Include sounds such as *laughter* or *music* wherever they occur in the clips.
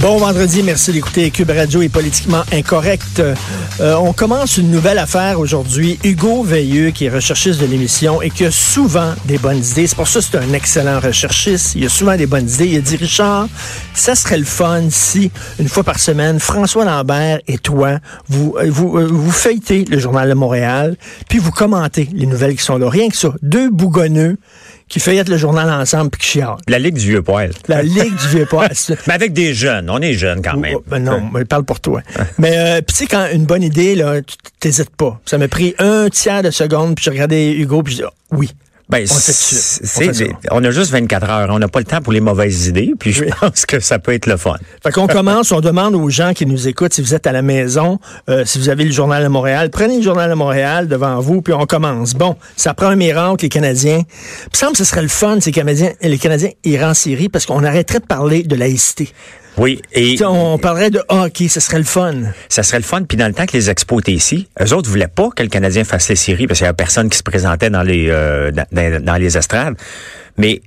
Bon vendredi, merci d'écouter Cube Radio est politiquement incorrect. Euh, on commence une nouvelle affaire aujourd'hui. Hugo Veilleux, qui est recherchiste de l'émission et qui a souvent des bonnes idées. C'est pour ça que c'est un excellent recherchiste. Il a souvent des bonnes idées. Il a dit, Richard, ça serait le fun si, une fois par semaine, François Lambert et toi, vous, euh, vous, feuilletez le Journal de Montréal, puis vous commentez les nouvelles qui sont là. Rien que ça. Deux bougonneux qui feuillettent le journal ensemble puis qui chialent. La Ligue du vieux poil. La Ligue du vieux poil. *laughs* Mais avec des jeunes. On est jeunes quand même. Ben non, mais parle pour toi. *laughs* mais euh, puis tu sais, quand une bonne idée, là, tu t'hésites pas. Ça m'a pris un tiers de seconde, puis j'ai regardé Hugo, puis je dis, oui. Ben, On fait. On fait a juste 24 heures. On n'a pas le temps pour les mauvaises idées. Puis je Oui. pense que ça peut être le fun. Fait qu'on commence, on demande aux gens qui nous écoutent, si vous êtes à la maison, euh, si vous avez le Journal de Montréal, prenez le Journal de Montréal devant vous, puis on commence. Bon, ça prend un miracle, les Canadiens. Il me semble que ce serait le fun, ces Canadiens, les Canadiens iraient en Syrie, parce qu'on arrêterait de parler de laïcité. Oui. Et sais, on parlerait de hockey, ce serait le fun. ça serait le fun. Puis dans le temps que les expos étaient ici, eux autres voulaient pas que le Canadien fasse les séries parce qu'il y avait personne qui se présentait dans les euh, dans, les estrades. Mais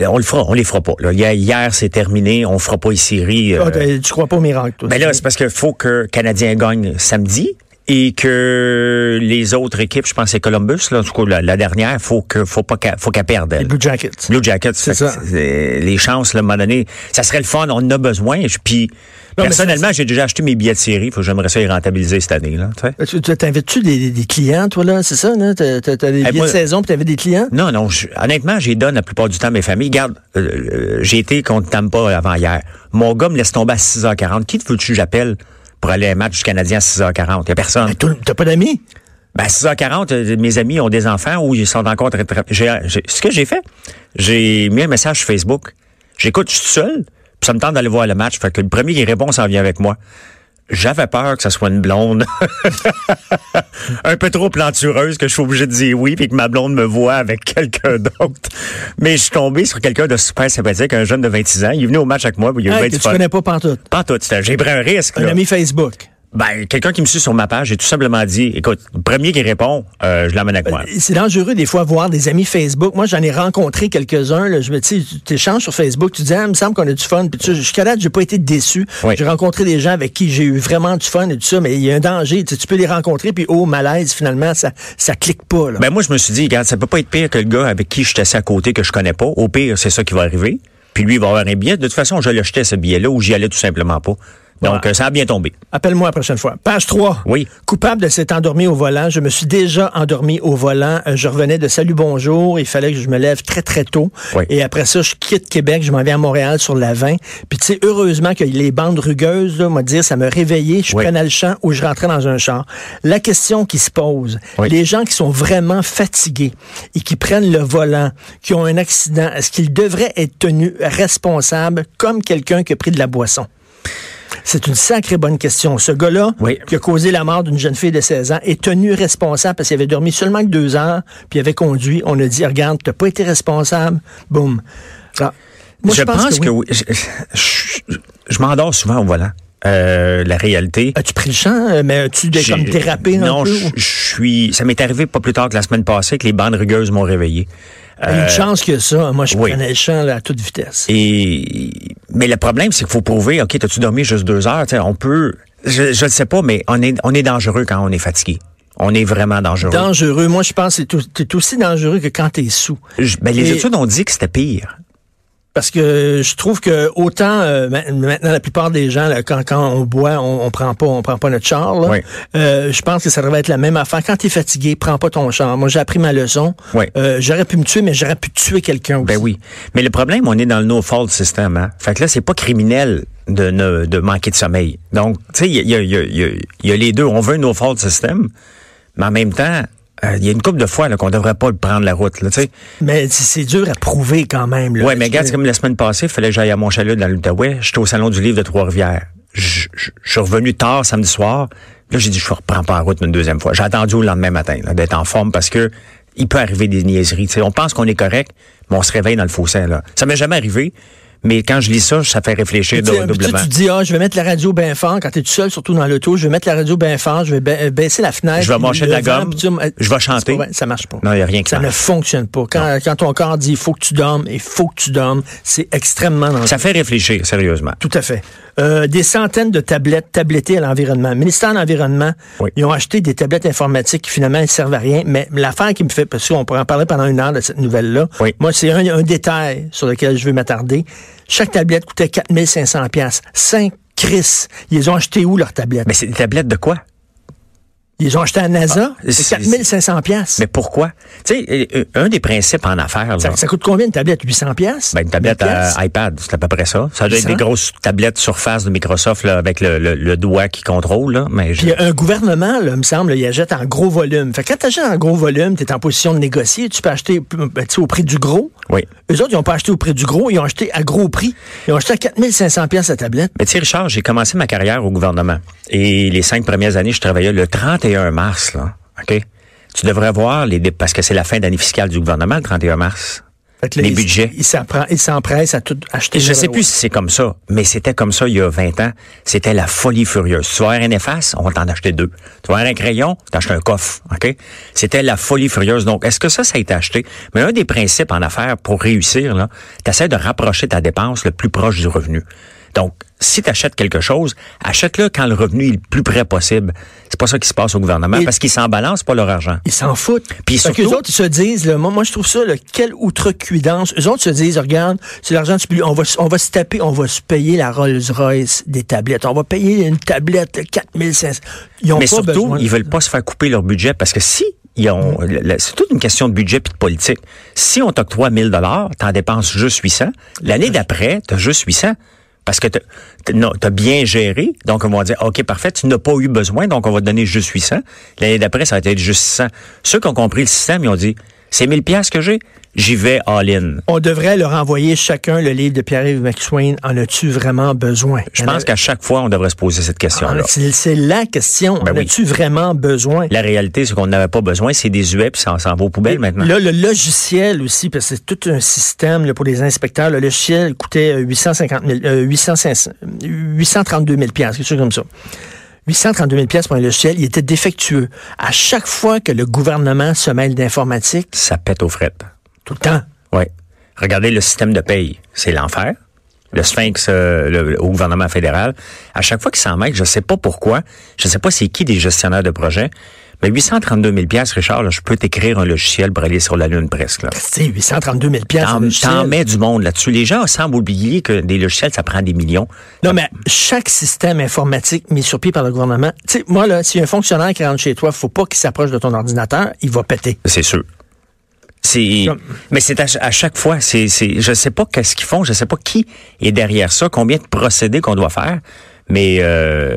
euh, on le fera, on les fera pas. Là. Hier, c'est terminé. On fera pas les séries. euh, Ah, tu crois pas au miracle, toi? Ben là, c'est parce qu'il faut que le Canadien gagne samedi et que les autres équipes, je pense que c'est Columbus, là, en tout cas, la, la dernière, faut que faut pas qu'elle faut qu'elle perde. les. Blue Jackets. Blue Jackets, C'est ça. les chances, là, à un moment donné, ça serait le fun, on en a besoin. Puis, personnellement, j'ai déjà acheté mes billets de série, faut que j'aimerais ça les rentabiliser cette année, là, tu tu- t'invites-tu des, clients, toi, là? C'est ça, là? T'as, des Eh, billets moi- de saison, puis t'invites des clients? Non, non, je- honnêtement, j'y donne la plupart du temps à mes familles. Regarde, euh, euh, j'ai été contre Tampa avant hier. Mon gars me laisse tomber à 6h40. Qui te veux-tu j'appelle? Pour aller à un match du Canadien à 6h40? Il y a personne. T'as pas d'amis? Ben, 6h40, euh, mes amis ont des enfants ou ils sont encore très, très... ce que j'ai fait, j'ai mis un message sur Facebook. J'écoute, je suis seul, puis ça me tente d'aller voir le match. Fait que le premier qui répond, ça vient avec moi. J'avais peur que ça soit une blonde *laughs* un peu trop plantureuse que je suis obligé de dire oui puis que ma blonde me voit avec quelqu'un d'autre. Mais je suis tombé sur quelqu'un de super sympathique, un jeune de 26 ans. Il est venu au match avec moi, il a eu Hey, que tu connais pas pantoute. C'était- j'ai pris un risque. Un là. ami Facebook. Ben, quelqu'un qui me suit sur ma page, j'ai tout simplement dit, écoute, le premier qui répond, euh, je l'amène avec moi. C'est dangereux des fois voir des amis Facebook. Moi, j'en ai rencontré quelques-uns. Je me dis, tu échanges sur Facebook, tu dis, ah, il me semble qu'on a du fun. Puis tu jusqu'à date, j'ai pas été déçu. Oui. J'ai rencontré des gens avec qui j'ai eu vraiment du fun et tout ça, mais il y a un danger. Tu, tu peux les rencontrer, puis oh, malaise, finalement, ça, ça clique pas. Là. Ben, moi, je me suis dit, regarde, ça peut pas être pire que le gars avec qui je suis assis à côté que je connais pas. Au pire, c'est ça qui va arriver. Puis lui, il va avoir un billet. De toute façon, je l'achetais, ce billet-là, ou j'y allais tout simplement pas. Donc, euh, ça a bien tombé. Appelle-moi la prochaine fois. Page 3. Oui. Coupable de s'être endormi au volant. Je me suis déjà endormi au volant. Euh, Je revenais de Salut Bonjour. Il fallait que je me lève très, très tôt. Oui. Et après ça, je quitte Québec. Je m'en viens à Montréal sur la 20. Puis tu sais, heureusement que les bandes rugueuses, là, m'a dire, ça me réveillait. Je Oui. prenais le champ ou je rentrais dans un char. La question qui se pose, Oui. les gens qui sont vraiment fatigués et qui prennent le volant, qui ont un accident, est-ce qu'ils devraient être tenus responsables comme quelqu'un qui a pris de la boisson? C'est une sacrée bonne question. Ce gars-là, Oui. qui a causé la mort d'une jeune fille de 16 ans, est tenu responsable parce qu'il avait dormi seulement que deux heures, puis il avait conduit. On a dit, regarde, t'as pas été responsable. Boum. Alors, moi, je, pense, que, oui. oui. Je, je- je m'endors souvent au volant. Euh, la réalité. As-tu pris le champ, mais as-tu comme dérapé non, je suis. Ça m'est arrivé pas plus tard que la semaine passée que les bandes rugueuses m'ont réveillé. Une chance que ça. Moi, je oui. prenais le champ là, à toute vitesse. Et mais le problème, c'est qu'il faut prouver. Ok, t'as-tu dormi juste deux heures? Tu sais, On peut. Je, ne sais pas, mais on est on est dangereux quand on est fatigué. On est vraiment dangereux. Dangereux. Moi, je pense que c'est aussi dangereux que quand t'es sous. Je- ben, les Et- études ont dit que c'était pire. Parce que je trouve que autant euh, ma- maintenant la plupart des gens là, quand, quand on boit on, on prend pas on prend pas notre char là. Oui. Euh, je pense que ça devrait être la même affaire quand tu es fatigué prends pas ton char moi j'ai appris ma leçon Oui. Euh, j'aurais pu me tuer mais j'aurais pu tuer quelqu'un aussi Ben oui. Mais le problème, on est dans le no-fault system. Hein? Fait que là, c'est pas criminel de, ne- de manquer de sommeil. Donc, tu sais, il y a, y, a, y, a, y a- les deux. On veut un no-fault system, mais en même temps, il y a une couple de fois là, qu'on devrait pas prendre la route. Là, tu sais. mais c'est dur à prouver quand même. Ouais, mais regarde, comme la semaine passée, il fallait que j'aille à mon chalet dans l'Outaouais. J'étais au salon du livre de Trois-Rivières. Je suis revenu tard samedi soir. Là, j'ai dit, je ne reprends pas la route une deuxième fois. J'ai attendu au lendemain matin d'être en forme parce que il peut arriver des niaiseries. tu sais. on pense qu'on est correct, mais on se réveille dans le fossé. Là. Ça m'est jamais arrivé, Mais quand je lis ça, ça fait réfléchir Tu doublement. Tu, tu dis, ah, je vais mettre la radio bien fort quand tu es tout seul, surtout dans l'auto. Je vais mettre la radio bien fort, je vais ba- baisser la fenêtre. Je vais mâcher de la vent, gomme, tu je vais chanter. pas ça marche pas. Non, il n'y a rien qui Ça ne marche. fonctionne pas. Quand, quand ton corps dit, il faut que tu dormes, il faut que tu dormes, c'est extrêmement dangereux. Ça fait réfléchir, sérieusement. Tout à fait. Euh, des centaines de tablettes tablettées à l'environnement. Le ministère de l'Environnement, Oui. ils ont acheté des tablettes informatiques qui finalement ne servent à rien. Mais l'affaire qui me fait, parce qu'on pourrait en parler pendant une heure de cette nouvelle-là, Oui. moi, c'est un, un détail sur lequel je veux m'attarder. Chaque tablette coûtait 4500 pièces. Cinq Chris. Ils ont acheté où leurs tablettes? Mais c'est des tablettes de quoi? Ils ont acheté à NASA. Ah, c'est c'est- 4500 pièces. Mais pourquoi? Tu sais, un des principes en affaires, là, Ça, ça coûte combien une tablette? 800 pièces? Ben, une tablette à iPad, c'est à peu près ça. Ça doit être 800? des grosses tablettes Surface de Microsoft là, avec le, le- le doigt qui contrôle. Là, mais Puis un gouvernement, là, me semble, il achète en gros volume. Fait que quand tu achètes en gros volume, tu es en position de négocier, tu peux acheter ben, au prix du gros. Oui. Eux autres, ils n'ont pas acheté au prix du gros, ils ont acheté à gros prix. Ils ont acheté à 4500 pièces la tablette. Mais tu sais, Richard, j'ai commencé ma carrière au gouvernement. Et les cinq premières années, je travaillais le 31 mars, là. OK? Tu devrais voir les parce que c'est la fin d'année fiscale du gouvernement, le 31 mars. Là, Les budgets. Ils s'empressent à tout acheter. Et je sur sais plus si c'est comme ça, mais c'était comme ça il y a 20 ans. C'était la folie furieuse. Tu vas avoir un efface, on va t'en acheter deux. Tu vas avoir un crayon, t'achètes un coffre, OK? C'était la folie furieuse. Donc, est-ce que ça, ça a été acheté? Mais un des principes en affaires pour réussir, là, t'essaies de rapprocher ta dépense le plus proche du revenu. Donc, si tu achètes quelque chose, achète-le quand le revenu est le plus près possible. C'est pas ça qui se passe au gouvernement Et- parce qu'ils s'en balancent pas leur argent. Ils s'en foutent. Puis que surtout- eux autres, ils se disent, là, moi, moi, je trouve ça, là, quelle outrecuidance. Eux autres se disent, regarde, c'est l'argent du public, on va, se- on va se taper, on va se payer la Rolls-Royce des tablettes. On va payer une tablette de 4500. Ils ont Mais pas surtout, besoin ils veulent pas se faire couper leur budget parce que si ils ont, Mm. le- le- c'est toute une question de budget puis de politique. Si on t'octroie 1000 dollars, t'en dépenses juste 800. L'année d'après, t'as juste 800. Parce que t'as- bien géré, donc on va dire, OK, parfait, tu n'as pas eu besoin, donc on va te donner juste 800. L'année d'après, ça va être juste 600. Ceux qui ont compris le système, ils ont dit, c'est 1000 pièces que j'ai, j'y vais all-in. On devrait leur envoyer chacun le livre de Pierre-Yves McSwain. En as-tu vraiment besoin? Je pense qu'à chaque fois, on devrait se poser cette question-là. Ah, C'est la question. Ben en oui. as-tu vraiment besoin? La réalité, c'est qu'on n'avait pas besoin, c'est des puis ça s'en va aux poubelles maintenant. Là, le logiciel aussi, parce que c'est tout un système là, pour les inspecteurs. Le logiciel coûtait euh, 850 000, euh, 800, 500, 832 000 piastres, quelque chose comme ça. 832 000 piastres pour un logiciel, il était défectueux. À chaque fois que le gouvernement se mêle d'informatique, Ça pète aux frettes. tout le temps, Oui. Regardez le système de paye. C'est l'enfer. Le sphinx euh, le- au gouvernement fédéral. À chaque fois qu'ils s'en mêlent, je ne sais pas pourquoi, je ne sais pas c'est qui des gestionnaires de projet, mais 832 000 piastres, Richard, là, je peux t'écrire un logiciel pour aller sur la Lune presque. là. c'est 832 000 piastres. un T'en, t'en mets du monde là-dessus. Les gens semblent oublier que des logiciels, ça prend des millions. Non, mais chaque système informatique mis sur pied par le gouvernement, tu sais, moi, là, si un fonctionnaire qui rentre chez toi, faut pas qu'il s'approche de ton ordinateur, il va péter. C'est sûr. C'est, mais c'est à chaque fois, c'est, c'est, je sais pas qu'est-ce qu'ils font, je sais pas qui est derrière ça, combien de procédés qu'on doit faire, mais, euh,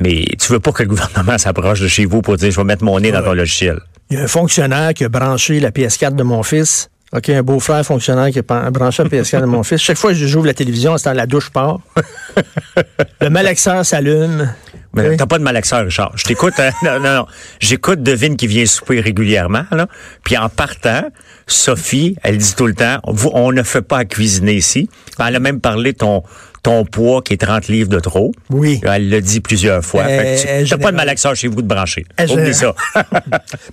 mais tu veux pas que le gouvernement s'approche de chez vous pour dire, je vais mettre mon nez dans ton logiciel. Il y a un fonctionnaire qui a branché la PS4 de mon fils. OK, un beau-frère fonctionnaire qui a branché la PS4 de mon fils. Chaque fois que j'ouvre la télévision, c'est dans la douche part. *laughs* Le malaxeur s'allume. Mais Oui. t'as pas de malaxeur, Richard. Je t'écoute, hein? non, non, non. J'écoute Devine qui vient souper régulièrement, là. Puis en partant, Sophie, elle dit tout le temps, vous, on ne fait pas à cuisiner ici. Elle a même parlé de ton, ton poids qui est 30 livres de trop. Oui. Elle l'a dit plusieurs fois. Euh, Fait que tu- euh, t'as général- pas de malaxeur chez vous de brancher. Euh, Oublie ça. *laughs*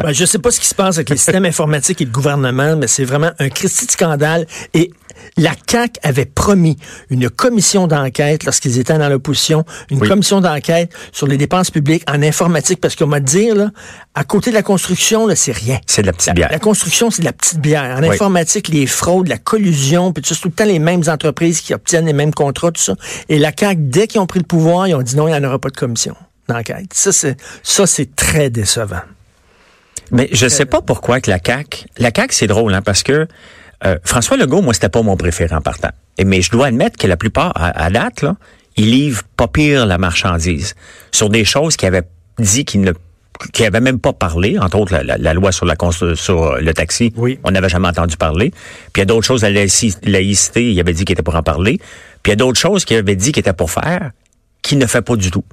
Ben, je sais pas ce qui se passe avec les systèmes informatiques et le gouvernement, mais c'est vraiment un Christi de scandale. Et la CAQ avait promis une commission d'enquête lorsqu'ils étaient dans l'opposition, une Oui. commission d'enquête sur les dépenses publiques en informatique, parce qu'on m'a dit, là, à côté de la construction, là, c'est rien. C'est de la petite bière. la construction, c'est de la petite bière. En Oui. informatique, les fraudes, la collusion, puis tout ça, c'est tout le temps les mêmes entreprises qui obtiennent les mêmes contrats, tout ça. Et la CAQ, dès qu'ils ont pris le pouvoir, ils ont dit non, il n'y en aura pas de commission d'enquête. Ça, c'est, ça, c'est très décevant. Mais je sais pas pourquoi que la CAQ, la CAQ, c'est drôle, hein, parce que euh, François Legault, moi, c'était pas mon préféré en partant. Et, mais je dois admettre que la plupart, à, à date, là, il livre pas pire la marchandise sur des choses qu'il avait dit qu'il ne qui avait même pas parlé, entre autres la, la- la loi sur la sur le taxi, Oui. on n'avait jamais entendu parler. Puis il y a d'autres choses, la laïci- laïcité, il avait dit qu'il était pour en parler. Puis il y a d'autres choses qu'il avait dit qu'il était pour faire, qu'il ne fait pas du tout.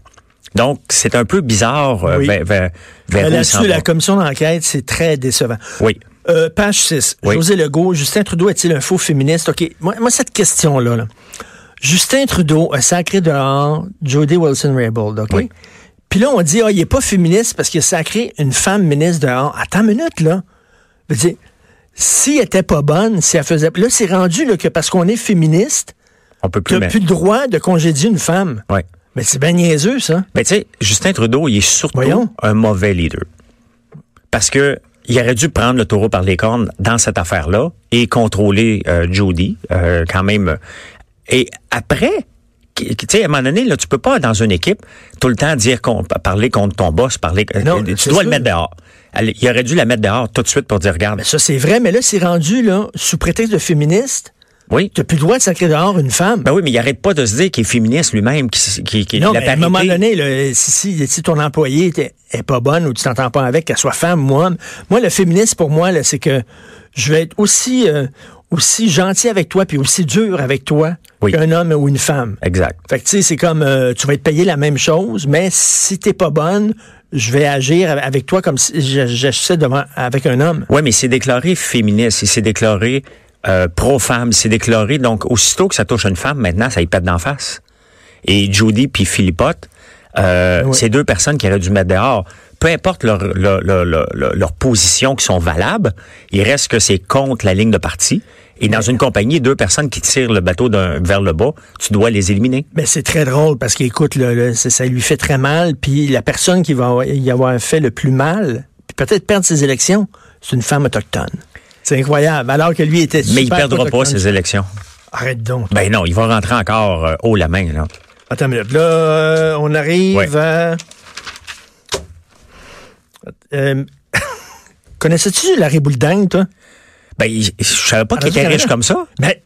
Donc c'est un peu bizarre euh, Oui. vers, vers, vers Là-dessus, la commission d'enquête, c'est très décevant. Oui. Euh, page 6. Oui. José Legault, Justin Trudeau est-il un faux féministe? OK. Moi, moi cette question-là, là. Justin Trudeau a sacré dehors Jody Wilson-Raybould, OK? Oui. Puis là, on dit, ah, il est pas féministe parce qu'il a sacré une femme ministre dehors. Attends une minute, là. Je veux dire, si elle était pas bonne, si elle faisait... Là, c'est rendu là, que parce qu'on est féministe, On peut plus mettre. plus le droit de congédier une femme. Ouais. Mais c'est bien niaiseux, ça. Mais tu sais, Justin Trudeau, il est surtout Voyons. un mauvais leader. Parce que il aurait dû prendre le taureau par les cornes dans cette affaire-là et contrôler euh, Jody, euh, quand même. Et après, tu sais, à un moment donné, là, tu peux pas, dans une équipe, tout le temps dire qu'on parler contre ton boss, parler. Non, tu dois sûr. le mettre dehors. Elle- il aurait dû la mettre dehors tout de suite pour dire, regarde, Mais ça, c'est vrai, mais là, c'est rendu, là, sous prétexte de féministe, oui. t'as plus le droit de sacrer dehors une femme. Ben oui, mais il arrête pas de se dire qu'il est féministe lui-même, qui, qui, qui non, la mais à un moment donné, là, si, si, si ton employé était- est pas bonne ou tu t'entends pas avec, qu'elle soit femme ou homme, moi, le féministe, pour moi, là, c'est que je vais être aussi, euh, aussi gentil avec toi puis aussi dur avec toi Oui. qu'un homme ou une femme. Exact. Fait que, tu sais, c'est comme, euh, tu vas être payé la même chose, mais si t'es pas bonne, je vais agir avec toi comme si j'agissais devant, avec un homme. Oui, mais il s'est déclaré féministe, il s'est déclaré euh, pro-femme, il s'est déclaré, donc aussitôt que ça touche une femme, maintenant, ça y pète d'en face. Et Judy puis Philippotte, euh, Oui. c'est deux personnes qui auraient dû mettre dehors. Peu importe leur, leur, position qui sont valables, il reste que c'est contre la ligne de parti. Et dans une compagnie, deux personnes qui tirent le bateau d'un vers le bas, tu dois les éliminer. Mais c'est très drôle parce qu'écoute, ça, lui fait très mal. Puis la personne qui va y avoir fait le plus mal, puis peut-être perdre ses élections, c'est une femme autochtone. C'est incroyable. Alors que lui était Mais il super perdra pas ses élections. Arrête donc. Ben non, il va rentrer encore euh, haut la main. Là. Attends une minute. Là, euh, on arrive Ouais. à... Euh, *laughs* Connaissais-tu Larry Boulding, toi? Ben, je savais pas qu'il Radio était riche comme ça. Mais.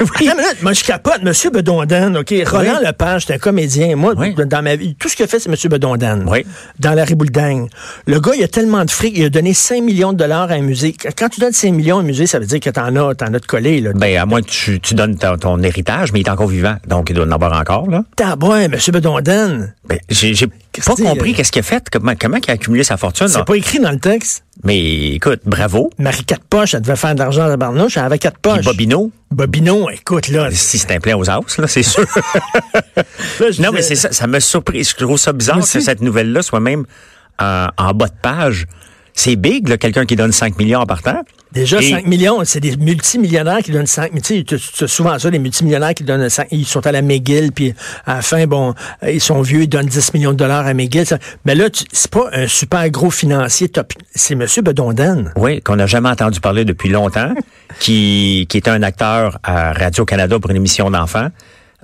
*laughs* Attends une minute, moi je capote, M. Bedondan, OK. Roland Lepage, c'est un comédien. Moi, Oui. dans ma vie, tout ce que fait, c'est M. Bedondan. Oui. Dans la Riboulding. Le gars, il a tellement de fric, il a donné 5 millions de dollars à un musée. Quand tu donnes 5 millions à un musée, ça veut dire que t'en as, t'en as de collé, là. Ben, à moins que tu, tu donnes ton, ton héritage, mais il est encore vivant. Donc, il doit en avoir encore, là. Tabouin, M. Bedondan. Ben, j'ai pas compris euh? qu'est-ce qu'il a fait, comment, comment il a accumulé sa fortune. C'est pas écrit dans le texte. Mais écoute, bravo. Marie Quatre Poches, elle devait faire de l'argent à la barnouche, elle avait quatre poches. Bobino, Bobino, écoute, là. si c'est un plein aux os, là, c'est sûr. *laughs* là, non, mais c'est ça, ça m'a surpris. Je trouve ça bizarre que cette nouvelle-là soit même en, en bas de page. C'est big, là, quelqu'un qui donne 5 millions en partant. Déjà, Et- 5 millions, c'est des multimillionnaires qui donnent 5 mais Tu sais, souvent ça, des multimillionnaires qui donnent 5 Ils sont à la McGill, puis à la fin, bon, euh, ils sont vieux, ils donnent 10 millions de dollars à McGill. ça. Mais là, c'est pas un super gros financier top. C'est M. Bedondan. Oui, qu'on n'a jamais entendu parler depuis longtemps, *laughs* qui, qui était un acteur à Radio-Canada pour une émission d'enfants.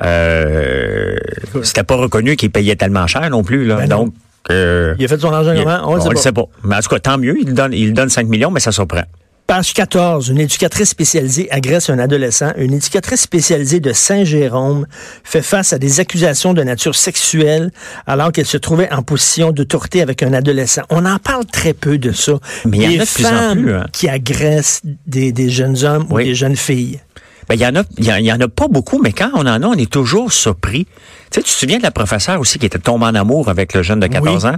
Euh, c'était pas reconnu qu'il payait tellement cher non plus. Là. Ben. Donc, euh, Il a fait son argent comment? On le sait le pas. sait pas. Mais en tout cas, tant mieux, il donne, il donne 5 millions, mais ça surprend. Page 14, une éducatrice spécialisée agresse un adolescent. Une éducatrice spécialisée de Saint-Jérôme fait face à des accusations de nature sexuelle alors qu'elle se trouvait en position d'autorité avec un adolescent. On en parle très peu de ça. Mais il y en a de plus en femmes plus, hein. qui agressent des, des jeunes hommes ou des jeunes filles. Ben, il y en a, il y, en- il y en a pas beaucoup, mais quand on en a, on est toujours surpris. Tu sais, tu te souviens de la professeure aussi qui était tombée en amour avec le jeune de 14 ans?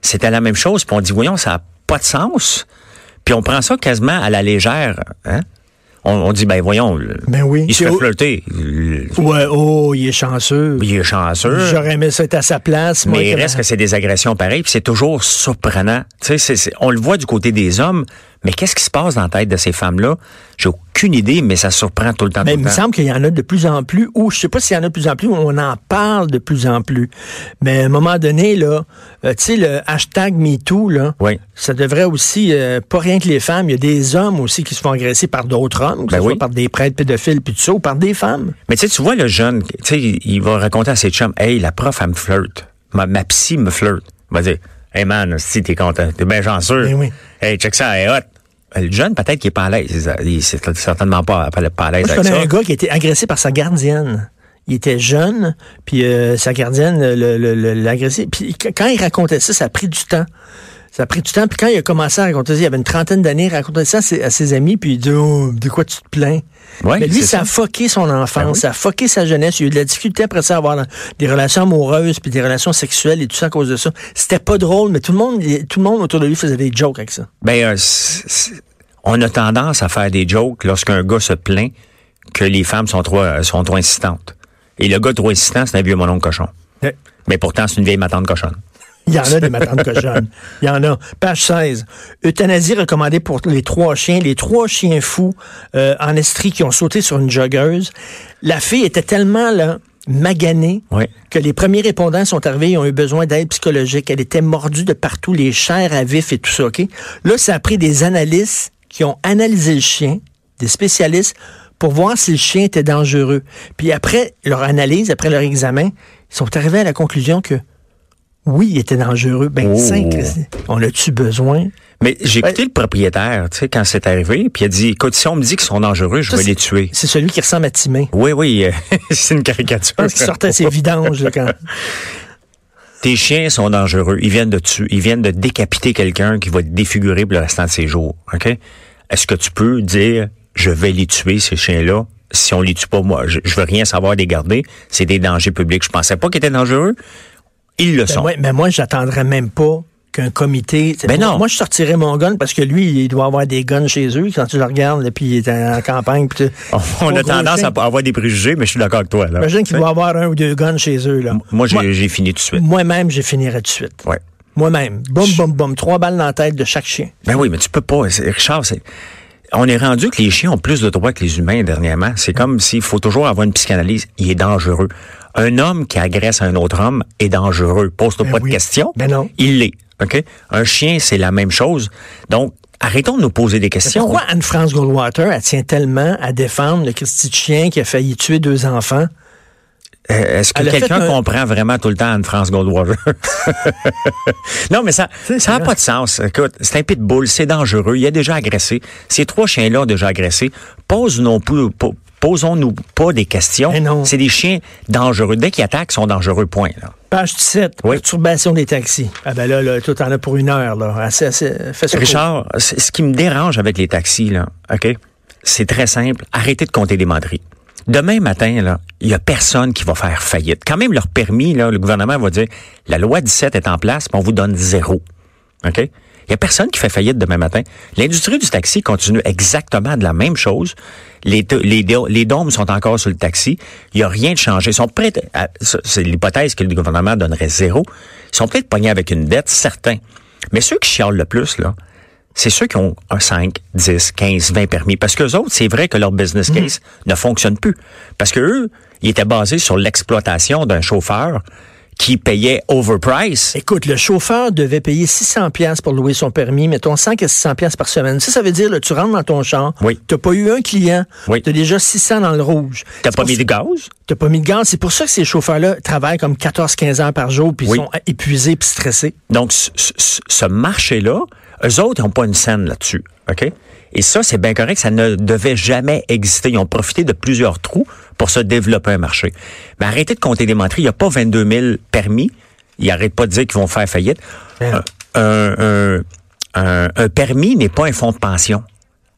C'était la même chose, puis on dit, voyons, ça n'a pas de sens. Puis on prend ça quasiment à la légère, hein? On, on dit, ben voyons, Ben oui. il se fait flirter. Ouais, oh, il est chanceux. Il est chanceux. J'aurais aimé ça être à sa place. moi, Mais il reste que c'est des agressions pareilles, puis c'est toujours surprenant. Tu sais, c'est- c'est- on le voit du côté des hommes, mais qu'est-ce qui se passe dans la tête de ces femmes-là? J'ai aucune idée, mais ça surprend tout le temps. Mais tout il me temps. semble qu'il y en a de plus en plus, ou je sais pas s'il y en a de plus en plus, ou on en parle de plus en plus. Mais à un moment donné, là, euh, tu sais, le hashtag MeToo, là, Oui. ça devrait aussi, euh, pas rien que les femmes, il y a des hommes aussi qui se font agresser par d'autres hommes, que Ben ce soit par des prêtres pédophiles, puis tout ça, ou par des femmes. Mais tu sais, tu vois le jeune, tu sais, il va raconter à ses chums, hey, la prof, elle me flirte. Ma, ma psy me flirte. Il va dire, hey man, si t'es content, t'es bien chanceux. Ben oui. Hey, check ça, elle est hot. Le jeune, peut-être qu'il est pas à l'aise. Il est certainement pas, pas, pas à l'aise avec ça. un gars qui a été agressé par sa gardienne. Il était jeune, puis euh, sa gardienne le- le- le- l'a agressé. Puis qu- quand il racontait ça, ça a pris du temps. Ça a pris du temps. Puis quand il a commencé à raconter ça, il y avait une trentaine d'années, il racontait ça à ses, à ses amis, puis il dit oh, de quoi tu te plains? Ouais, Mais lui, ça a fucké son enfance, Ben oui. ça a fucké sa jeunesse. Il a eu de la difficulté après ça à avoir des relations amoureuses, puis des relations sexuelles et tout ça à cause de ça. C'était pas drôle, mais tout le monde, tout le monde autour de lui faisait des jokes avec ça. Ben, euh, on a tendance à faire des jokes lorsqu'un gars se plaint que les femmes sont trop, euh, sont trop insistantes. Et le gars trop insistant, c'est un vieux monon cochon. Ouais. Mais pourtant, c'est une vieille matante cochonne. Il y en a des matantes cochonnes. Il y en a. Page 16. Euthanasie recommandée pour les trois chiens. Les trois chiens fous euh, en Estrie qui ont sauté sur une joggeuse. La fille était tellement là, maganée Oui. que les premiers répondants sont arrivés et ont eu besoin d'aide psychologique. Elle était mordue de partout, les chairs à vif et tout ça. OK? Là, ça a pris des analystes qui ont analysé le chien, des spécialistes, pour voir si le chien était dangereux. Puis après leur analyse, après leur examen, ils sont arrivés à la conclusion que oui, il était dangereux. Ben, Oh. cinq, on a-tu besoin? Mais j'ai écouté Ouais. le propriétaire, tu sais, quand c'est arrivé, puis il a dit, écoute, si on me dit qu'ils sont dangereux, je Ça, vais les tuer. C'est celui qui ressemble à Timé. Oui, oui, euh, *laughs* c'est une caricature. Pense qu'il sortait ses vidanges là, quand. *laughs* Tes chiens sont dangereux. Ils viennent de tuer, ils viennent de décapiter quelqu'un qui va être défiguré pour le restant de ses jours. OK? Est-ce que tu peux dire, je vais les tuer, ces chiens-là? Si on les tue pas, moi, je, je veux rien savoir des garder. C'est des dangers publics. Je pensais pas qu'ils étaient dangereux. Ils le Ben, sont. moi, mais moi, j'attendrais même pas qu'un comité. Ben moi, non. Moi, je sortirais mon gun parce que lui, il doit avoir des guns chez eux quand tu le regardes, puis il est en campagne. puis On, on a tendance chien. à avoir des préjugés, mais je suis d'accord avec toi. Là. Imagine qu'il doit avoir un ou deux guns chez eux. Là. Moi, j'ai j'ai fini tout de suite. Moi-même, je finirais tout de suite. Ouais. Moi-même. Boum, boum, boum. Trois balles dans la tête de chaque chien. Ben oui, mais tu peux pas. Richard, c'est. On est rendu que les chiens ont plus de droits que les humains dernièrement. C'est comme s'il faut toujours avoir une psychanalyse. Il est dangereux. Un homme qui agresse un autre homme est dangereux. Pose-toi Ben pas oui. de questions. Ben non. Il l'est. OK? Un chien, c'est la même chose. Donc, arrêtons de nous poser des Mais questions. pourquoi Anne-France Goldwater, elle tient tellement à défendre le Christy de chien qui a failli tuer deux enfants? Euh, Est-ce que quelqu'un un- comprend vraiment tout le temps Anne-France Goldwater? *laughs* non, mais ça n'a pas de sens. Écoute, c'est un pitbull, c'est dangereux. Il a déjà agressé. Ces trois chiens-là ont déjà agressé. Pose non plus, po- posons-nous pas des questions. Non. C'est des chiens dangereux. Dès qu'ils attaquent, ils sont dangereux, point. Là. Page 17, Oui. perturbation des taxis. Ah ben là, là tout en a pour une heure. Là. Assez, assez, fais. Richard, ce qui me dérange avec les taxis, là, OK? C'est très simple. Arrêtez de compter des menteries. Demain matin, il y a personne qui va faire faillite. Quand même leur permis, le gouvernement va dire la loi 17 est en place, puis on vous donne zéro. OK? Il y a personne qui fait faillite demain matin. L'industrie du taxi continue exactement de la même chose. Les, les, les dômes sont encore sur le taxi. Il n'y a rien de changé. Ils sont prêts c'est l'hypothèse que le gouvernement donnerait zéro. Ils sont peut-être pognés avec une dette, certains. Mais ceux qui chialent le plus, là, c'est ceux qui ont un 5, 10, 15, 20 permis. Parce que autres, c'est vrai que leur business case ne fonctionne plus. Parce que eux, ils étaient basés sur l'exploitation d'un chauffeur qui payait overprice. Écoute, le chauffeur devait payer 600 pièces pour louer son permis, mettons 100 à 600 pièces par semaine. Ça, ça veut dire, là, tu rentres dans ton champ, Oui. t'as pas eu un client, Oui. t'as déjà 600 dans le rouge. T'as pas pour mis de gaz? T'as pas mis de gaz. C'est pour ça que ces chauffeurs-là travaillent comme 14-15 heures par jour, puis ils sont épuisés puis stressés. Donc, ce marché-là, eux autres, ils n'ont pas une scène là-dessus. OK? Et ça, c'est bien correct. Ça ne devait jamais exister. Ils ont profité de plusieurs trous pour se développer un marché. Mais arrêtez de compter des menteries. Il n'y a pas 22 000 permis. Ils n'arrêtent pas de dire qu'ils vont faire faillite. Un, un- un- un- un permis n'est pas un fonds de pension.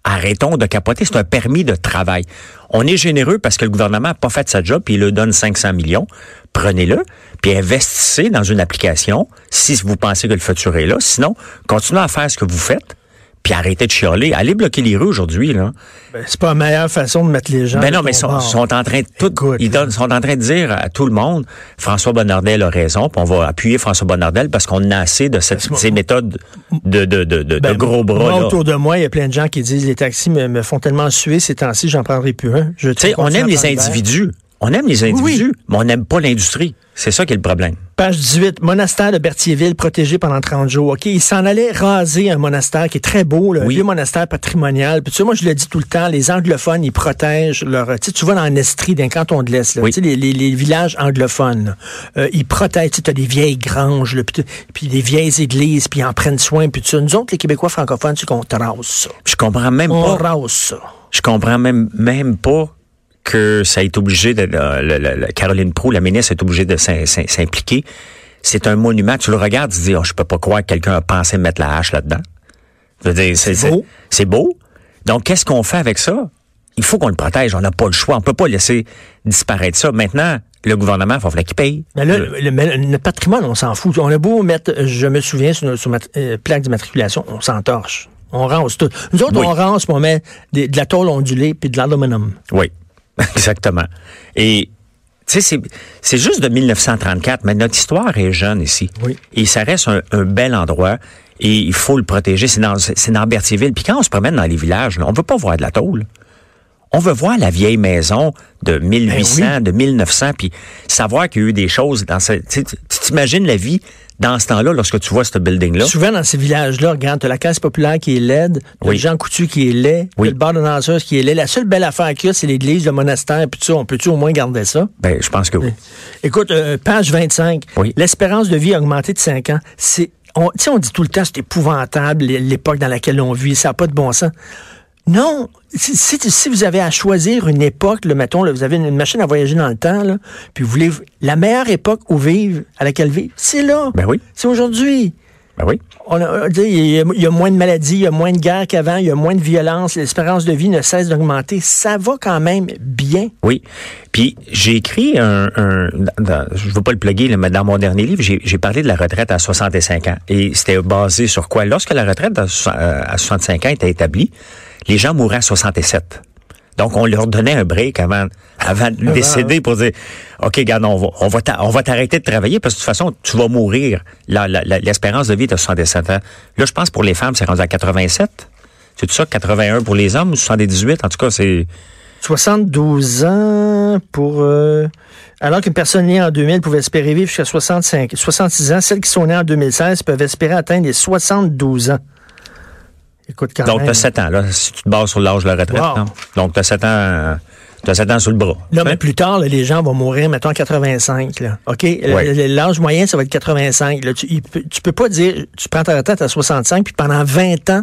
Arrêtons de capoter, c'est un permis de travail. On est généreux parce que le gouvernement n'a pas fait sa job puis il le donne 500 millions. Prenez-le, puis investissez dans une application si vous pensez que le futur est là. Sinon, continuez à faire ce que vous faites, puis arrêtez de chialer. Allez bloquer les rues aujourd'hui. là. Ben, c'est pas la meilleure façon de mettre les gens. Ben non, mais ton sont, sont en train de tout, Écoute, ils donnent- sont en train de dire à tout le monde, François Bonnardel a raison, puis on va appuyer François Bonnardel parce qu'on a assez de cette- moi- ces méthodes de, de, de, de, Ben, de gros bras. Moi, là. autour de moi, il y a plein de gens qui disent les taxis me, me font tellement suer ces temps-ci, j'en prendrai plus un. Je Tu sais, on aime les individus. On aime les individus, mais on n'aime pas l'industrie. C'est ça qui est le problème. Page 18, monastère de Berthierville protégé pendant 30 jours. OK, il s'en allait raser un monastère qui est très beau, là, un Oui. vieux monastère patrimonial. Puis tu sais, moi, je le dis tout le temps, les anglophones, ils protègent leur... Tu sais, tu vas dans l'Estrie, d'un canton de l'Est, Oui. tu sais, les, les- les villages anglophones, là, euh, ils protègent, tu sais, t'as des vieilles granges, là, puis tu- puis des vieilles églises, puis ils en prennent soin. Puis tu sais, nous autres, les Québécois francophones, c'est qu'on trace ça. Je comprends même On pas. rase ça. Je comprends même même pas que ça est obligé de le- Caroline Proulx, la ministre, est obligée de s'im- s'im- s'impliquer. c'est un monument. Tu le regardes, tu te dis, oh, je peux pas croire que quelqu'un a pensé mettre la hache là-dedans. Je veux dire, c'est beau. c'est- beau. Donc, qu'est-ce qu'on fait avec ça? Il faut qu'on le protège. On n'a pas le choix. On peut pas laisser disparaître ça. Maintenant, le gouvernement, il va falloir qu'il paye. Mais là, le, mais le patrimoine, on s'en fout. On a beau mettre, je me souviens, sur notre sur mat- euh, plaque d'immatriculation, on s'entorche. On rance tout. Nous autres, Oui. on rance, puis on met des- de la tôle ondulée puis de l'aluminium. Oui, *laughs* exactement. Et tu sais, c'est, juste de 1934, mais notre histoire est jeune ici. Oui. Et ça reste un, un bel endroit et il faut le protéger. C'est dans, c'est dans Berthierville. Puis quand on se promène dans les villages, là, on veut pas voir de la tôle. On veut voir la vieille maison de 1800, Ben de 1900, puis savoir qu'il y a eu des choses dans ce... Tu t'imagines la vie dans ce temps-là lorsque tu vois ce building-là? Souvent, dans ces villages-là, regarde, t'as la caisse populaire qui est laide, Oui. le Jean Coutu qui est laid, Oui. le bar de danseuse qui est laid. La seule belle affaire qu'il y a, c'est l'église, le monastère, puis tout ça. On peut-tu au moins garder ça? Ben, je pense que oui. Écoute, euh, page 25. Oui. L'espérance de vie a augmenté de 5 ans. C'est, on, tu sais, on dit tout le temps, c'est épouvantable, l'époque dans laquelle on vit, ça n'a pas de bon sens. Non, si, si, si vous avez à choisir une époque, là, mettons, là, vous avez une machine à voyager dans le temps, là, puis vous voulez la meilleure époque où vivre, à laquelle vivre, c'est là. Ben oui. C'est aujourd'hui. Ben oui. On a, il y, a- il y a moins de maladies, il y a moins de guerres qu'avant, il y a moins de violence, l'espérance de vie ne cesse d'augmenter. Ça va quand même bien. Oui. Puis j'ai écrit un, un dans- je veux pas le plugger, là, mais dans mon dernier livre, j'ai parlé de la retraite à 65 ans. Et c'était basé sur quoi? Lorsque la retraite à, euh, à 65 ans était établie, les gens mouraient à 67. Donc, on leur donnait un break avant, avant de décéder pour dire, OK, regarde, on va, on va t'a- on va t'arrêter de travailler parce que de toute façon, tu vas mourir. L'espérance de vie est à 67 ans. Là, je pense pour les femmes, c'est rendu à 87. C'est tout ça, 81 pour les hommes ou 78? En tout cas, c'est... 72 ans pour... euh, alors qu'une personne née en 2000 pouvait espérer vivre jusqu'à 65, 66 ans, celles qui sont nées en 2016 peuvent espérer atteindre les 72 ans. Écoute, quand Donc, tu as 7 ans, là, si tu te bases sur l'âge de la retraite. Wow. Donc, tu as 7 ans, euh, 7 ans sur le bras. Là, mais plus tard, là, les gens vont mourir, mettons, à 85. Là. OK? Ouais. L'âge moyen, ça va être 85. Là, tu, il tu peux pas dire, tu prends ta retraite à 65, puis pendant 20 ans,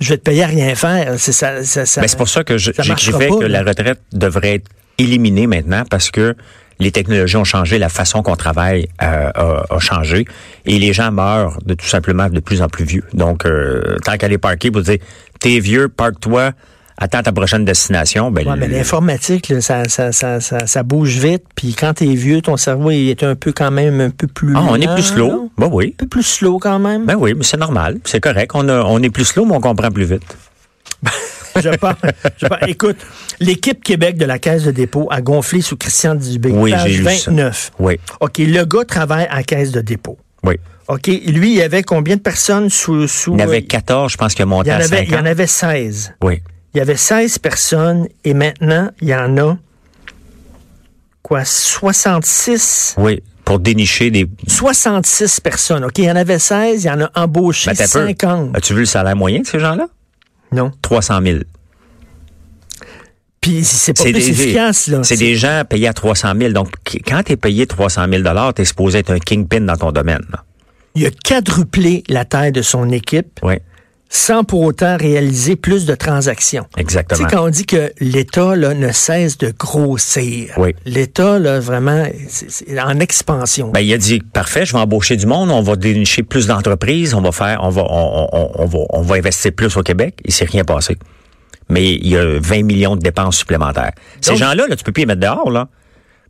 je vais te payer à rien faire. C'est ça, ça, ça- Ben, c'est pour ça que j'écrivais que là. la retraite devrait être éliminée maintenant parce que les technologies ont changé, la façon qu'on travaille euh, a, a changé et les gens meurent de tout simplement de plus en plus vieux. Donc, euh, tant qu'à les parquer pour dire, t'es vieux, parque-toi, attends ta prochaine destination. Ben, Ouais, le- l'informatique, là, ça, ça, ça, ça, ça bouge vite. Puis quand t'es vieux, ton cerveau il est un peu quand même un peu plus. ah, on est plus slow. Ben oui. Un peu plus slow quand même. Ben oui, mais c'est normal. C'est correct. On, a- on est plus slow, mais on comprend plus vite. *laughs* je pense- Écoute, l'équipe Québec de la Caisse de dépôt a gonflé sous Christian Dubé. Oui, j'ai lu ça. 29. Oui, OK, le gars travaille à la Caisse de dépôt. oui. OK, lui, il y avait combien de personnes sous... sous Il y en avait euh, 14, je pense, qui a il monté y en à avait, 50. il y en avait 16. Oui. Il y avait 16 personnes et maintenant, il y en a quoi, 66? Oui, pour dénicher des... 66 personnes. OK, il y en avait 16, il y en a embauché Ben, t'as peu. 50. As-tu vu le salaire moyen de ces gens-là? Non. 300 000. Puis c'est pas plus des, efficace, là. c'est des gens payés à 300 000. Donc, qu- quand tu es payé 300 000 tu es supposé être un kingpin dans ton domaine. là. Il a quadruplé la taille de son équipe Oui, sans pour autant réaliser plus de transactions. Tu sais, exactement. quand on dit que l'État là, ne cesse de grossir, Oui. l'État, là, vraiment, en expansion. Ben, il a dit, parfait, je vais embaucher du monde, on va dénicher plus d'entreprises, on va faire, on va, on, on- on va, on va investir plus au Québec. Il s'est rien passé. Mais il y a 20 millions de dépenses supplémentaires. Ces gens-là, là, tu peux plus les mettre dehors, là.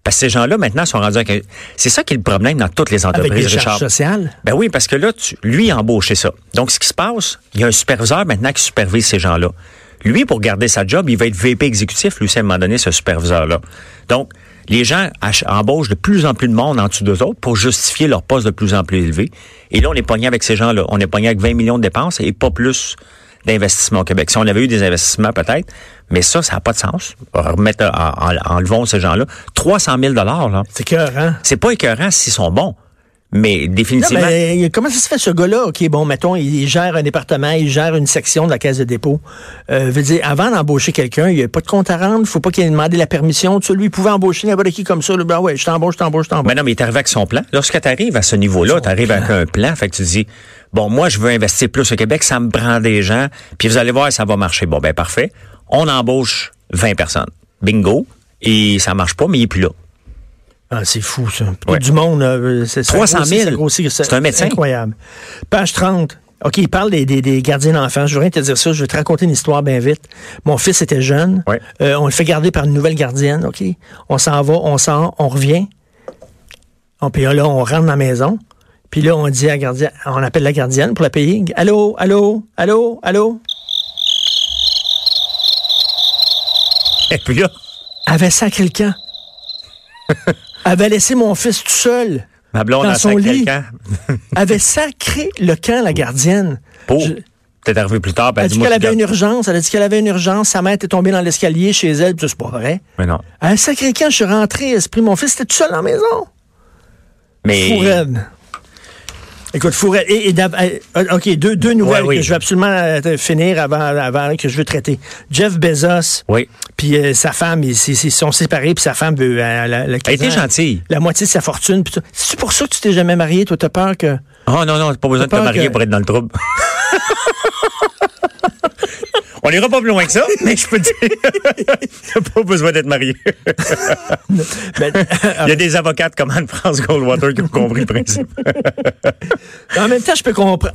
Parce que ces gens-là, maintenant, sont rendus avec C'est ça qui est le problème dans toutes les Avec entreprises, des charges Richard. sociales? Ben oui, parce que là, tu- lui, il a embauché ça. Donc, ce qui se passe, il y a un superviseur maintenant qui supervise ces gens-là. Lui, pour garder sa job, il va être VP exécutif, lui, aussi, à un moment donné, ce superviseur-là. Donc, les gens embauchent de plus en plus de monde en dessous d'eux autres pour justifier leur poste de plus en plus élevé. Et là, on est pogné avec ces gens-là. On est pogné avec 20 millions de dépenses et pas plus d'investissements au Québec. Si on avait eu des investissements, peut-être, mais ça, ça n'a pas de sens. Remettre, en, en- enlevons ces gens-là. 300 000 là. C'est cœur, hein? C'est pas écœurant s'ils sont bons. Mais Non, définitivement. mais comment ça se fait, ce gars-là? OK, bon, mettons, il, gère un département, il gère une section de la caisse de dépôt. Euh, veut dire, avant d'embaucher quelqu'un, il n'y a pas de compte à rendre, il faut pas qu'il ait demandé la permission. Tu sais, lui, il pouvait embaucher n'importe qui comme ça. Là, ben ouais, je t'embauche, je t'embauche, je t'embauche. Ben non, mais il est arrivé avec son plan. Lorsque tu arrives à ce niveau-là, tu arrives avec un plan, fait que tu dis, bon, moi, je veux investir plus au Québec, ça me prend des gens, puis vous allez voir, ça va marcher. Bon, ben parfait. On embauche 20 personnes. Bingo. Et ça marche pas, mais il est plus là. Ah, c'est fou, ça. Ouais. Du monde, euh, c'est ça 300 grossit, 000. ça grossit, C'est un médecin. incroyable. Page 30. OK, il parle des, des, des gardiens d'enfants. Je veux rien te dire ça. Je vais te raconter une histoire bien vite. Mon fils était jeune. Ouais. Euh, on le fait garder par une nouvelle gardienne. OK? On s'en va, on sort, on revient. On, puis là, on rentre dans la maison. Puis là, on dit à la gardienne, on appelle la gardienne pour la payer. Allô, allô, allô, allô? Et puis là, Elle avait sacré le camp. Elle avait laissé mon fils tout seul. ma blonde Dans a son sacré lit. le camp. Elle avait sacré le camp, la gardienne. Pour. Je- T'es arrivé plus tard, ben, Elle a dit qu'elle avait une urgence. Elle a dit qu'elle avait une urgence. Sa mère était tombée dans l'escalier chez elle. Puis ça, c'est pas vrai. Mais non. À un sacré camp, je suis rentré. Esprit, mon fils était tout seul dans la maison. Mais. Écoute, fou raide. Et, et euh, OK, deux, deux nouvelles Ouais, oui. que je veux absolument euh, finir avant, avant que je veux traiter. Jeff Bezos, Oui. puis euh, sa femme, ils ils- ils sont séparés, puis sa femme veut... euh, la, la- Elle était gentille. La moitié de sa fortune. C'est pour ça que tu t'es jamais marié? Toi, t'as peur que... Oh non, non, pas besoin de te marier que- pour être dans le trouble. *laughs* On n'ira pas plus loin que ça, *laughs* mais je peux te dire, *laughs* t'as pas besoin d'être marié. *laughs* Ben, Il y a des avocats comme Anne-France Goldwater qui ont compris le principe. en même temps, je peux comprendre.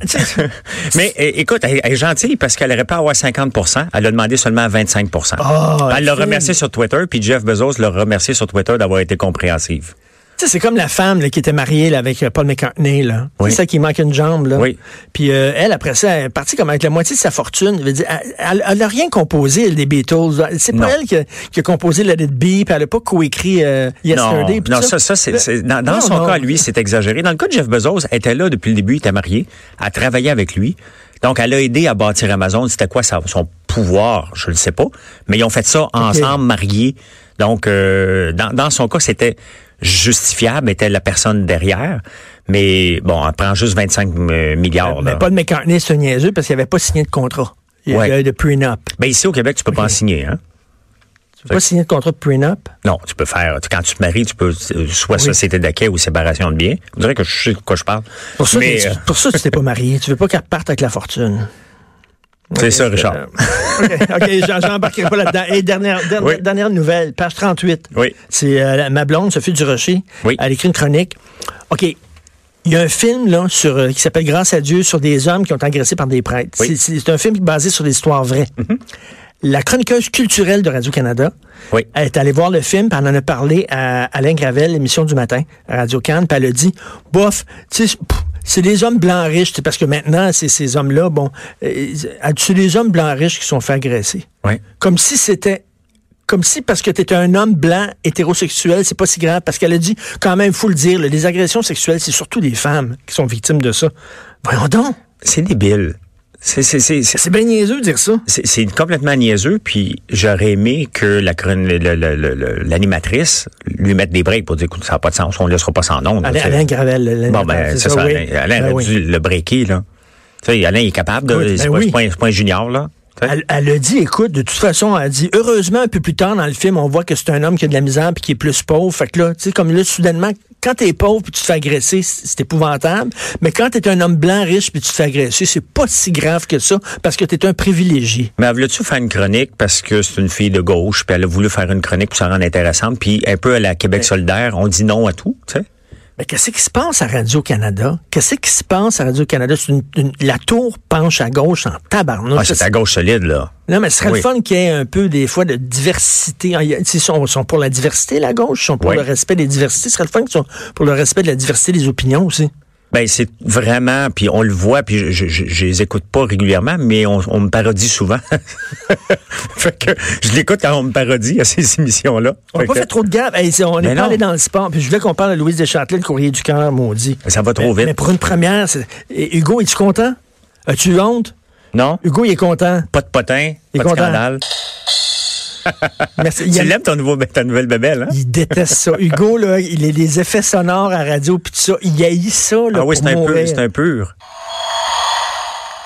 Mais écoute, elle, elle est gentille parce qu'elle aurait pas avoir 50% Elle a demandé seulement 25 Ah, Elle l'a remercié sur Twitter, puis Jeff Bezos l'a remercié sur Twitter d'avoir été compréhensive. Tu sais, c'est comme la femme là, qui était mariée là, avec euh, Paul McCartney. Là. Oui. C'est ça qui manque une jambe. Là. Oui. Puis euh, elle, après ça, elle est partie comme avec la moitié de sa fortune. Je veux dire, Elle, elle, a rien composé, elle, des Beatles. C'est Non. pas elle qui a, qui a composé Let It Be, puis elle a pas coécrit euh, Non, Yesterday. non, tout ça, ça, c'est, c'est- dans, dans Non, son non. cas, lui, c'est exagéré. Dans le cas de Jeff Bezos, elle était là depuis le début, il était marié, elle travaillait avec lui. Donc, elle a aidé à bâtir Amazon. C'était quoi sa- son pouvoir? Je ne sais pas. Mais ils ont fait ça ensemble, mariés. Donc, euh, dans, dans son cas, c'était justifiable, était la personne derrière. Mais bon, elle prend juste 25 euh, milliards. Mais là. Paul McCartney, c'est niaiseux parce qu'il avait pas signé de contrat. Il y Ouais. avait de prenup. Ben, ici, au Québec, tu peux pas en signer, hein? Tu peux pas signer de contrat de prenup? Non, tu peux faire. Quand tu te maries, tu peux euh, soit société d'acquet ou séparation de biens. On dirait que je sais de quoi je parle. Pour ça, Mais, tu- euh, pour ça, tu t'es pas *laughs* marié. Tu veux pas qu'elle parte avec la fortune. C'est ça, Richard. Euh, OK, OK, j'en- j'embarquerai pas là-dedans. Et dernière, dernière, Oui. dernière nouvelle, page 38. Oui. C'est euh, ma blonde, Sophie Durocher. Oui. Elle écrit une chronique. OK. Il y a un film là sur euh, qui s'appelle Grâce à Dieu sur des hommes qui ont agressés par des prêtres. Oui. Mm-hmm. C'est- un film basé sur des histoires vraies. La chroniqueuse culturelle de Radio-Canada Oui. elle est allée voir le film, puis elle en a parlé à Alain Gravel, l'émission du matin, à Radio-Can, puis elle a dit, bof, tu sais, c'est des hommes blancs riches, parce que maintenant, c'est ces hommes-là, bon, euh, c'est des hommes blancs riches qui sont fait agresser. Oui. Comme si c'était comme si parce que tu étais un homme blanc hétérosexuel, c'est pas si grave. Parce qu'elle a dit, quand même, faut le dire, là, les agressions sexuelles, c'est surtout des femmes qui sont victimes de ça. Voyons donc. C'est débile. C'est, c'est, c'est, c'est, C'est bien niaiseux de dire ça. c'est- c'est complètement niaiseux, puis j'aurais aimé que la, chron- le- le- le- le- l'animatrice lui mette des breaks pour dire, écoute, ça n'a pas de sens, on ne laissera pas sans nom. Alain, Alain Gravel. Bon, ben, c'est ça, oui. Alain, Alain Ben aurait oui. dû le breaker, là. Tu sais, Alain est capable de, c'est, ben pas, oui. c'est pas un- c'est pas un junior, là. Elle, elle a dit, écoute, de toute façon, elle a dit, heureusement, un peu plus tard dans le film, on voit que c'est un homme qui a de la misère puis qui est plus pauvre. Fait que là, tu sais, comme là, soudainement, quand t'es pauvre puis tu te fais agresser, c'est épouvantable. Mais quand t'es un homme blanc riche puis tu te fais agresser, c'est pas si grave que ça parce que t'es un privilégié. Mais voulais-tu faire une chronique parce que c'est une fille de gauche, puis elle a voulu faire une chronique pour s'en rendre intéressante, puis un peu à la Québec solidaire, on dit non à tout, tu sais? Mais qu'est-ce qui se passe à Radio-Canada? Qu'est-ce qui se passe à Radio-Canada? C'est une- une- la tour penche à gauche en tabarnouche. Ah, c'est à gauche solide, là. Non, mais ce serait Oui. le fun qu'il y ait un peu, des fois, de diversité. Ah, Ils sont, sont pour la diversité, la gauche. Ils sont pour Oui. le respect des diversités. Ce serait le fun qu'ils soient pour le respect de la diversité des opinions aussi. Ben c'est vraiment, puis on le voit, puis je, je, je, je les écoute pas régulièrement, mais on, on me parodie souvent. *laughs* fait que je l'écoute quand on me parodie à ces émissions-là. On n'a pas que fait trop de gaffe. Hey, on Mais n'est pas allé dans le sport. Puis je voulais qu'on parle de Louise Deschâtelet, le courrier du cœur, maudit. Ça va trop mais, vite. Mais pour une première, Et Hugo, es-tu content? As-tu honte? Non? Hugo, il est content. Pas de potin, Il est pas de content. scandale. *laughs* Merci. Il, Tu aime- l'aimes ton nouveau, ta nouvelle bébelle, hein? il déteste ça. *laughs* Hugo, là, il a des effets sonores à radio, puis tout ça. Il haït ça, là, Ah oui, c'est un mourir. c'est un pur.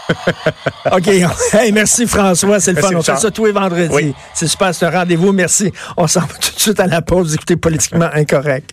*laughs* OK. Hey, merci François, c'est le Merci, fun. On fait ça tous les vendredis. Oui. C'est super, c'est un rendez-vous. Merci. On s'en va tout de suite à la pause. Écoutez Politiquement Incorrect.